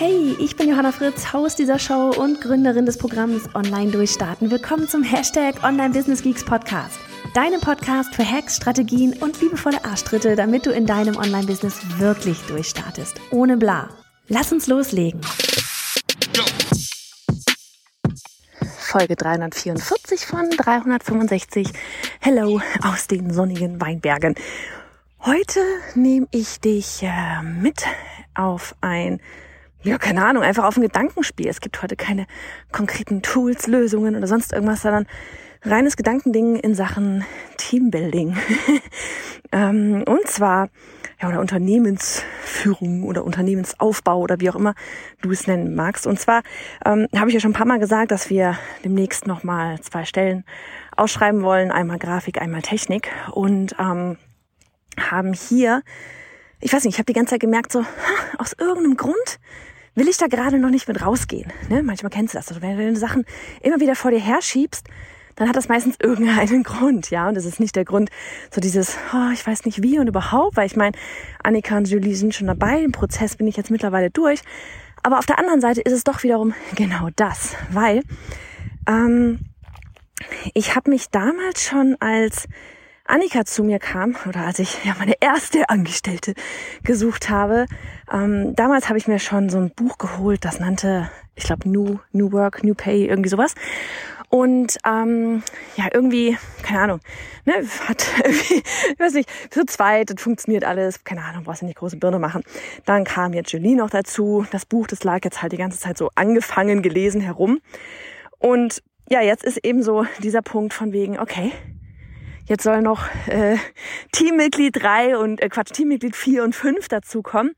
Hey, ich bin Johanna Fritz, Haus dieser Show und Gründerin des Programms Online Durchstarten. Willkommen zum Hashtag Online Business Geeks Podcast. Deinem Podcast für Hacks, Strategien und liebevolle Arschtritte, damit du in deinem Online-Business wirklich durchstartest. Ohne bla. Lass uns loslegen. Folge 344 von 365. Hello aus den sonnigen Weinbergen. Heute nehme ich dich äh, mit auf ein ja, keine Ahnung, einfach auf ein Gedankenspiel. Es gibt heute keine konkreten Tools, Lösungen oder sonst irgendwas, sondern reines Gedankending in Sachen Teambuilding. ähm, und zwar, ja, oder Unternehmensführung oder Unternehmensaufbau oder wie auch immer du es nennen magst. Und zwar ähm, habe ich ja schon ein paar Mal gesagt, dass wir demnächst nochmal zwei Stellen ausschreiben wollen. Einmal Grafik, einmal Technik. Und ähm, haben hier ich weiß nicht, ich habe die ganze Zeit gemerkt, so aus irgendeinem Grund will ich da gerade noch nicht mit rausgehen. Ne? Manchmal kennst du das. Also wenn du Sachen immer wieder vor dir herschiebst, dann hat das meistens irgendeinen Grund, ja. Und das ist nicht der Grund, so dieses, oh, ich weiß nicht wie und überhaupt, weil ich meine, Annika und Julie sind schon dabei, im Prozess bin ich jetzt mittlerweile durch. Aber auf der anderen Seite ist es doch wiederum genau das, weil ähm, ich habe mich damals schon als Annika zu mir kam oder als ich ja meine erste Angestellte gesucht habe, ähm, damals habe ich mir schon so ein Buch geholt, das nannte, ich glaube, New, New Work, New Pay, irgendwie sowas. Und ähm, ja, irgendwie, keine Ahnung, ne, hat irgendwie, ich weiß nicht, zu zweit, das funktioniert alles, keine Ahnung, brauchst du nicht große Birne machen. Dann kam jetzt Julie noch dazu. Das Buch, das lag jetzt halt die ganze Zeit so angefangen, gelesen herum. Und ja, jetzt ist eben so dieser Punkt von wegen, okay, Jetzt soll noch äh, Teammitglied 3 und äh, Quatsch, Teammitglied 4 und 5 dazukommen.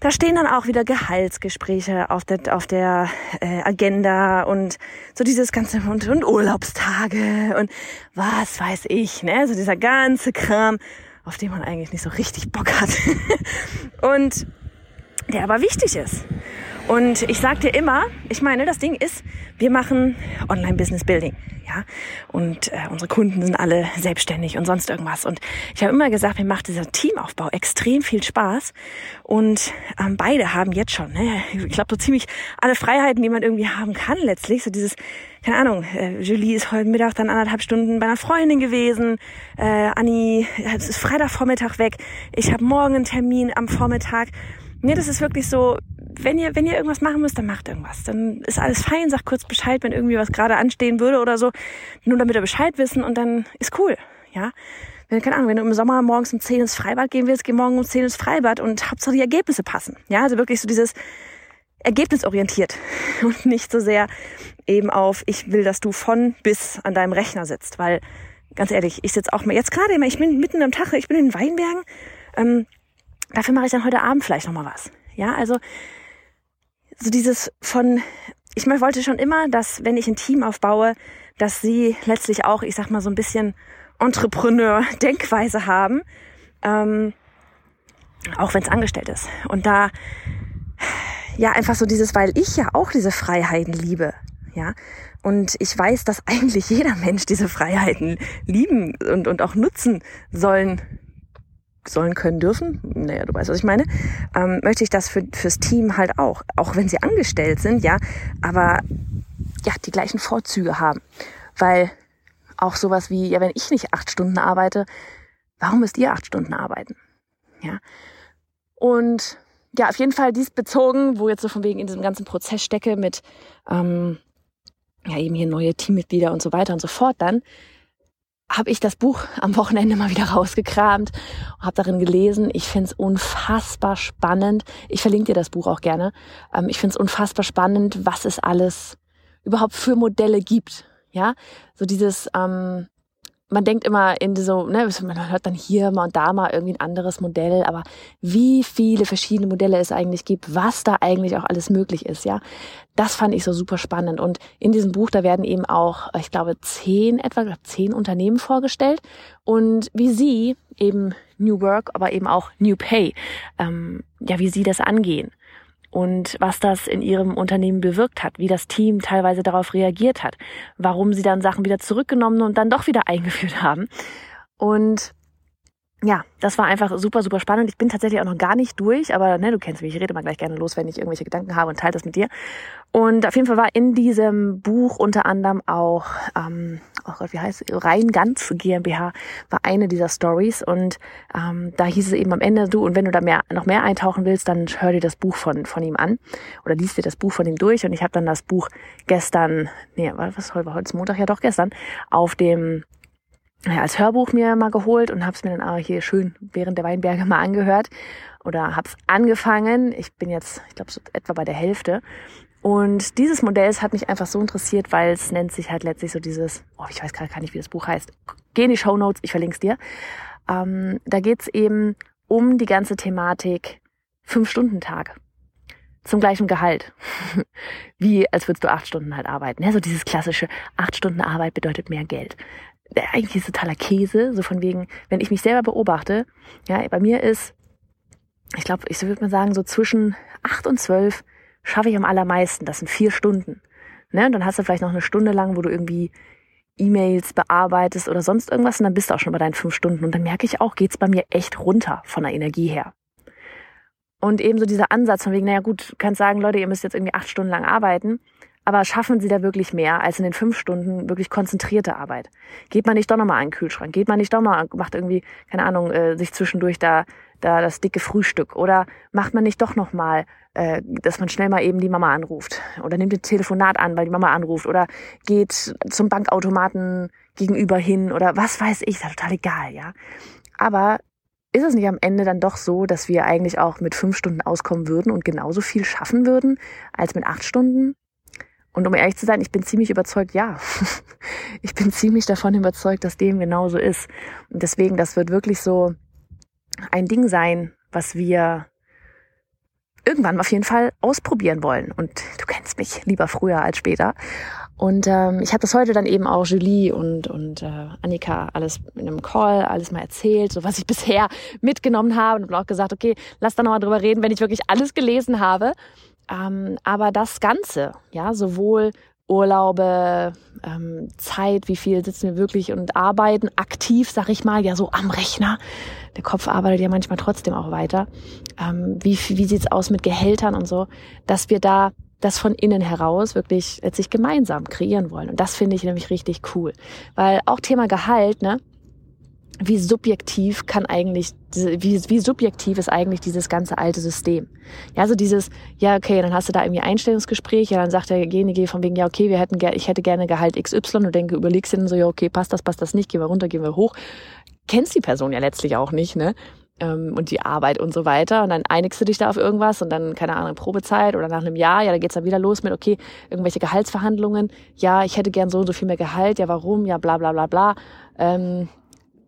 Da stehen dann auch wieder Gehaltsgespräche auf der, auf der äh, Agenda und so dieses ganze und, und Urlaubstage und was weiß ich, ne? So dieser ganze Kram, auf den man eigentlich nicht so richtig Bock hat. und der aber wichtig ist. Und ich sag dir immer, ich meine, das Ding ist, wir machen Online-Business-Building, ja. Und äh, unsere Kunden sind alle selbstständig und sonst irgendwas. Und ich habe immer gesagt, mir macht dieser Teamaufbau extrem viel Spaß. Und ähm, beide haben jetzt schon, ne, ich glaube, so ziemlich alle Freiheiten, die man irgendwie haben kann letztlich. So dieses, keine Ahnung, äh, Julie ist heute Mittag dann anderthalb Stunden bei einer Freundin gewesen. Äh, Anni, es ist Freitagvormittag weg. Ich habe morgen einen Termin am Vormittag. Mir, das ist wirklich so, wenn ihr, wenn ihr irgendwas machen müsst, dann macht irgendwas. Dann ist alles fein, sagt kurz Bescheid, wenn irgendwie was gerade anstehen würde oder so. Nur damit ihr Bescheid wissen und dann ist cool, ja. Wenn, keine Ahnung, wenn du im Sommer morgens um 10 ins Freibad gehen willst, geh morgen um 10 ins Freibad und Hauptsache die Ergebnisse passen. Ja, also wirklich so dieses ergebnisorientiert und nicht so sehr eben auf, ich will, dass du von bis an deinem Rechner sitzt, weil ganz ehrlich, ich sitze auch mal jetzt gerade immer, ich bin mitten am Tag, ich bin in den Weinbergen, ähm, dafür mache ich dann heute Abend vielleicht noch mal was. Ja, also so dieses von, ich wollte schon immer, dass wenn ich ein Team aufbaue, dass sie letztlich auch, ich sag mal, so ein bisschen Entrepreneur-Denkweise haben, ähm, auch wenn es angestellt ist. Und da, ja, einfach so dieses, weil ich ja auch diese Freiheiten liebe, ja. Und ich weiß, dass eigentlich jeder Mensch diese Freiheiten lieben und, und auch nutzen sollen sollen, können, dürfen, naja, du weißt, was ich meine, ähm, möchte ich das für, fürs Team halt auch. Auch wenn sie angestellt sind, ja, aber ja, die gleichen Vorzüge haben. Weil auch sowas wie, ja, wenn ich nicht acht Stunden arbeite, warum müsst ihr acht Stunden arbeiten? Ja. Und ja, auf jeden Fall dies bezogen, wo jetzt so von wegen in diesem ganzen Prozess stecke mit ähm, ja eben hier neue Teammitglieder und so weiter und so fort dann, habe ich das Buch am Wochenende mal wieder rausgekramt, habe darin gelesen. Ich finde es unfassbar spannend. Ich verlinke dir das Buch auch gerne. Ähm, ich finde es unfassbar spannend, was es alles überhaupt für Modelle gibt. Ja, so dieses, ähm, man denkt immer in so, ne, man hört dann hier mal und da mal irgendwie ein anderes Modell, aber wie viele verschiedene Modelle es eigentlich gibt, was da eigentlich auch alles möglich ist, ja. Das fand ich so super spannend. Und in diesem Buch, da werden eben auch, ich glaube, zehn, etwa zehn Unternehmen vorgestellt und wie sie eben New Work, aber eben auch New Pay, ähm, ja, wie sie das angehen und was das in ihrem Unternehmen bewirkt hat, wie das Team teilweise darauf reagiert hat, warum sie dann Sachen wieder zurückgenommen und dann doch wieder eingeführt haben. Und ja, das war einfach super, super spannend. Ich bin tatsächlich auch noch gar nicht durch, aber ne, du kennst mich, ich rede mal gleich gerne los, wenn ich irgendwelche Gedanken habe und teile das mit dir. Und auf jeden Fall war in diesem Buch unter anderem auch, ähm, oh Gott, wie heißt es, Rein Ganz GmbH war eine dieser Stories und ähm, da hieß es eben am Ende, du, und wenn du da mehr, noch mehr eintauchen willst, dann hör dir das Buch von, von ihm an oder liest dir das Buch von ihm durch und ich habe dann das Buch gestern, nee, was war heute Montag, ja doch gestern, auf dem ja, als Hörbuch mir mal geholt und habe es mir dann auch hier schön während der Weinberge mal angehört oder habe es angefangen. Ich bin jetzt, ich glaube, so etwa bei der Hälfte. Und dieses Modell hat mich einfach so interessiert, weil es nennt sich halt letztlich so dieses, oh, ich weiß gerade gar nicht, wie das Buch heißt. Geh in die Show Notes, ich verlinke es dir. Ähm, da geht's eben um die ganze Thematik Fünf-Stunden-Tag zum gleichen Gehalt. Wie als würdest du acht Stunden halt arbeiten. Ja, so dieses klassische, acht Stunden Arbeit bedeutet mehr Geld eigentlich ist totaler Käse, so von wegen, wenn ich mich selber beobachte, ja, bei mir ist, ich glaube, ich würde mal sagen, so zwischen acht und zwölf schaffe ich am allermeisten. Das sind vier Stunden. Ne? Und dann hast du vielleicht noch eine Stunde lang, wo du irgendwie E-Mails bearbeitest oder sonst irgendwas und dann bist du auch schon bei deinen fünf Stunden. Und dann merke ich auch, geht's bei mir echt runter von der Energie her. Und ebenso dieser Ansatz von wegen, naja gut, kannst sagen, Leute, ihr müsst jetzt irgendwie acht Stunden lang arbeiten. Aber schaffen Sie da wirklich mehr als in den fünf Stunden wirklich konzentrierte Arbeit? Geht man nicht doch nochmal an den Kühlschrank? Geht man nicht doch mal, macht irgendwie, keine Ahnung, äh, sich zwischendurch da, da das dicke Frühstück? Oder macht man nicht doch nochmal, äh, dass man schnell mal eben die Mama anruft? Oder nimmt ein Telefonat an, weil die Mama anruft? Oder geht zum Bankautomaten gegenüber hin? Oder was weiß ich, ist ja total egal, ja. Aber ist es nicht am Ende dann doch so, dass wir eigentlich auch mit fünf Stunden auskommen würden und genauso viel schaffen würden als mit acht Stunden? Und um ehrlich zu sein, ich bin ziemlich überzeugt, ja. ich bin ziemlich davon überzeugt, dass dem genauso ist. Und deswegen, das wird wirklich so ein Ding sein, was wir irgendwann auf jeden Fall ausprobieren wollen. Und du kennst mich lieber früher als später. Und ähm, ich habe das heute dann eben auch Julie und, und äh, Annika alles in einem Call alles mal erzählt, so was ich bisher mitgenommen habe und auch gesagt, okay, lass da nochmal drüber reden, wenn ich wirklich alles gelesen habe. Ähm, aber das Ganze, ja, sowohl Urlaube, ähm, Zeit, wie viel sitzen wir wirklich und arbeiten aktiv, sag ich mal, ja so am Rechner. Der Kopf arbeitet ja manchmal trotzdem auch weiter. Ähm, wie wie sieht's aus mit Gehältern und so, dass wir da das von innen heraus wirklich letztlich gemeinsam kreieren wollen. Und das finde ich nämlich richtig cool, weil auch Thema Gehalt, ne? Wie subjektiv kann eigentlich, wie, wie subjektiv ist eigentlich dieses ganze alte System? Ja, also dieses, ja, okay, dann hast du da irgendwie Einstellungsgespräch, ja, dann sagt derjenige von wegen, ja, okay, wir hätten, ich hätte gerne Gehalt XY und denke, überlegst du dann so, ja, okay, passt das, passt das nicht, gehen wir runter, gehen wir hoch. Kennst die Person ja letztlich auch nicht, ne? Ähm, und die Arbeit und so weiter. Und dann einigst du dich da auf irgendwas und dann, keine Ahnung, Probezeit oder nach einem Jahr, ja, da geht's dann wieder los mit, okay, irgendwelche Gehaltsverhandlungen. Ja, ich hätte gern so und so viel mehr Gehalt. Ja, warum? Ja, bla, bla, bla, bla. Ähm,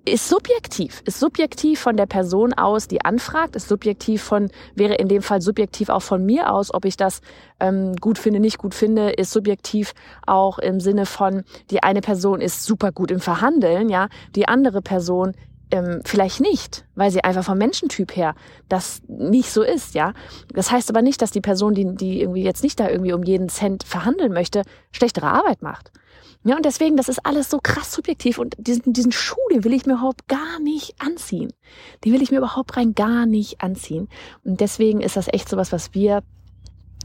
ist subjektiv, ist subjektiv von der Person aus, die anfragt, ist subjektiv von, wäre in dem Fall subjektiv auch von mir aus, ob ich das ähm, gut finde, nicht gut finde, ist subjektiv auch im Sinne von, die eine Person ist super gut im Verhandeln, ja, die andere Person ähm, vielleicht nicht, weil sie einfach vom Menschentyp her das nicht so ist, ja. Das heißt aber nicht, dass die Person, die, die irgendwie jetzt nicht da irgendwie um jeden Cent verhandeln möchte, schlechtere Arbeit macht. Ja, und deswegen, das ist alles so krass subjektiv und diesen, diesen Schuh, den will ich mir überhaupt gar nicht anziehen. Den will ich mir überhaupt rein gar nicht anziehen. Und deswegen ist das echt sowas, was wir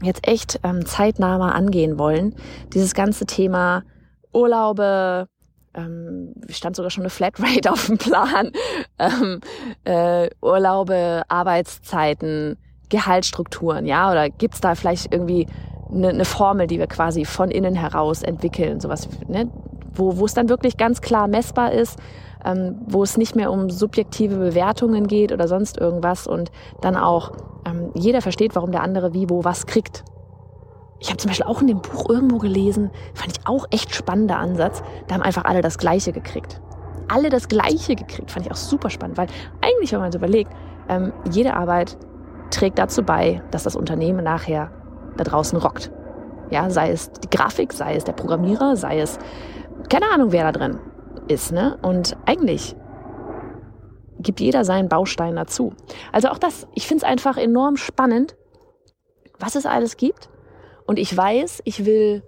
jetzt echt ähm, zeitnah mal angehen wollen. Dieses ganze Thema Urlaube, ähm, stand sogar schon eine Flatrate auf dem Plan, ähm, äh, Urlaube, Arbeitszeiten, Gehaltsstrukturen, ja, oder gibt's da vielleicht irgendwie eine, eine Formel, die wir quasi von innen heraus entwickeln, sowas, ne? wo, wo es dann wirklich ganz klar messbar ist, ähm, wo es nicht mehr um subjektive Bewertungen geht oder sonst irgendwas und dann auch ähm, jeder versteht, warum der andere wie, wo, was kriegt. Ich habe zum Beispiel auch in dem Buch irgendwo gelesen, fand ich auch echt spannender Ansatz, da haben einfach alle das Gleiche gekriegt. alle das Gleiche gekriegt. Fand ich auch super spannend, weil eigentlich, wenn man so überlegt, ähm, jede Arbeit trägt dazu bei, dass das Unternehmen nachher da draußen rockt. Ja, sei es die Grafik, sei es der Programmierer, sei es keine Ahnung, wer da drin ist. Ne? Und eigentlich gibt jeder seinen Baustein dazu. Also auch das, ich finde es einfach enorm spannend, was es alles gibt. Und ich weiß, ich will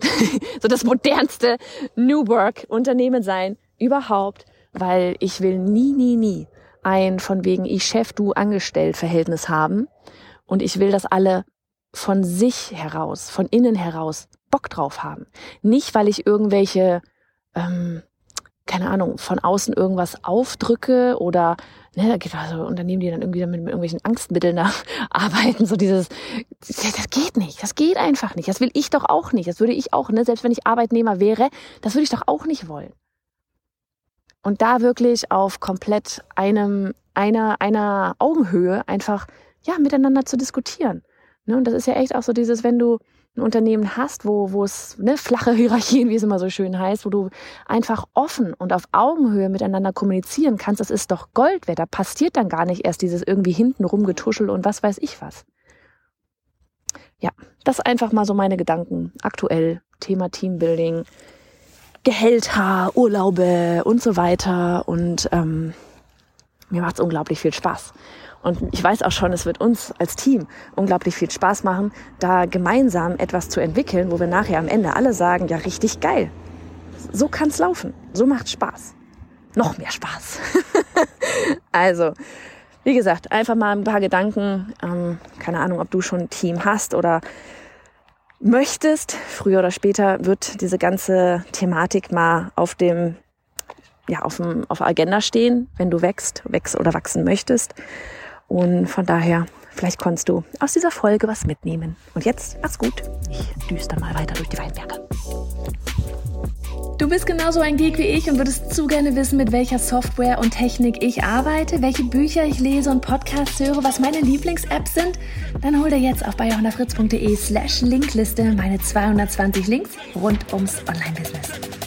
so das modernste New Work Unternehmen sein überhaupt, weil ich will nie, nie, nie ein von wegen ich Chef, du angestellt Verhältnis haben. Und ich will, dass alle von sich heraus, von innen heraus Bock drauf haben. Nicht, weil ich irgendwelche ähm, keine Ahnung, von außen irgendwas aufdrücke oder ne, da gibt es also Unternehmen, die dann irgendwie mit, mit irgendwelchen Angstmitteln arbeiten, so dieses, das geht nicht, das geht einfach nicht, das will ich doch auch nicht, das würde ich auch, ne, selbst wenn ich Arbeitnehmer wäre, das würde ich doch auch nicht wollen. Und da wirklich auf komplett einem, einer, einer Augenhöhe einfach, ja, miteinander zu diskutieren. Ne, und das ist ja echt auch so dieses, wenn du, ein Unternehmen hast, wo, es ne, flache Hierarchien, wie es immer so schön heißt, wo du einfach offen und auf Augenhöhe miteinander kommunizieren kannst, das ist doch Gold wert. Da passiert dann gar nicht erst dieses irgendwie hinten rumgetuschel und was weiß ich was. Ja, das einfach mal so meine Gedanken aktuell. Thema Teambuilding, Gehälter, Urlaube und so weiter. Und ähm, mir macht es unglaublich viel Spaß. Und ich weiß auch schon, es wird uns als Team unglaublich viel Spaß machen, da gemeinsam etwas zu entwickeln, wo wir nachher am Ende alle sagen, ja, richtig geil. So kann's laufen. So macht Spaß. Noch mehr Spaß. also, wie gesagt, einfach mal ein paar Gedanken. Ähm, keine Ahnung, ob du schon ein Team hast oder möchtest. Früher oder später wird diese ganze Thematik mal auf dem ja, auf, dem, auf der Agenda stehen, wenn du wächst, wächst oder wachsen möchtest. Und von daher, vielleicht konntest du aus dieser Folge was mitnehmen. Und jetzt, mach's gut. Ich düster mal weiter durch die Weinberge. Du bist genauso ein Geek wie ich und würdest zu gerne wissen, mit welcher Software und Technik ich arbeite, welche Bücher ich lese und Podcasts höre, was meine Lieblings-Apps sind? Dann hol dir jetzt auf bayerhonderfritz.de slash Linkliste meine 220 Links rund ums Online-Business.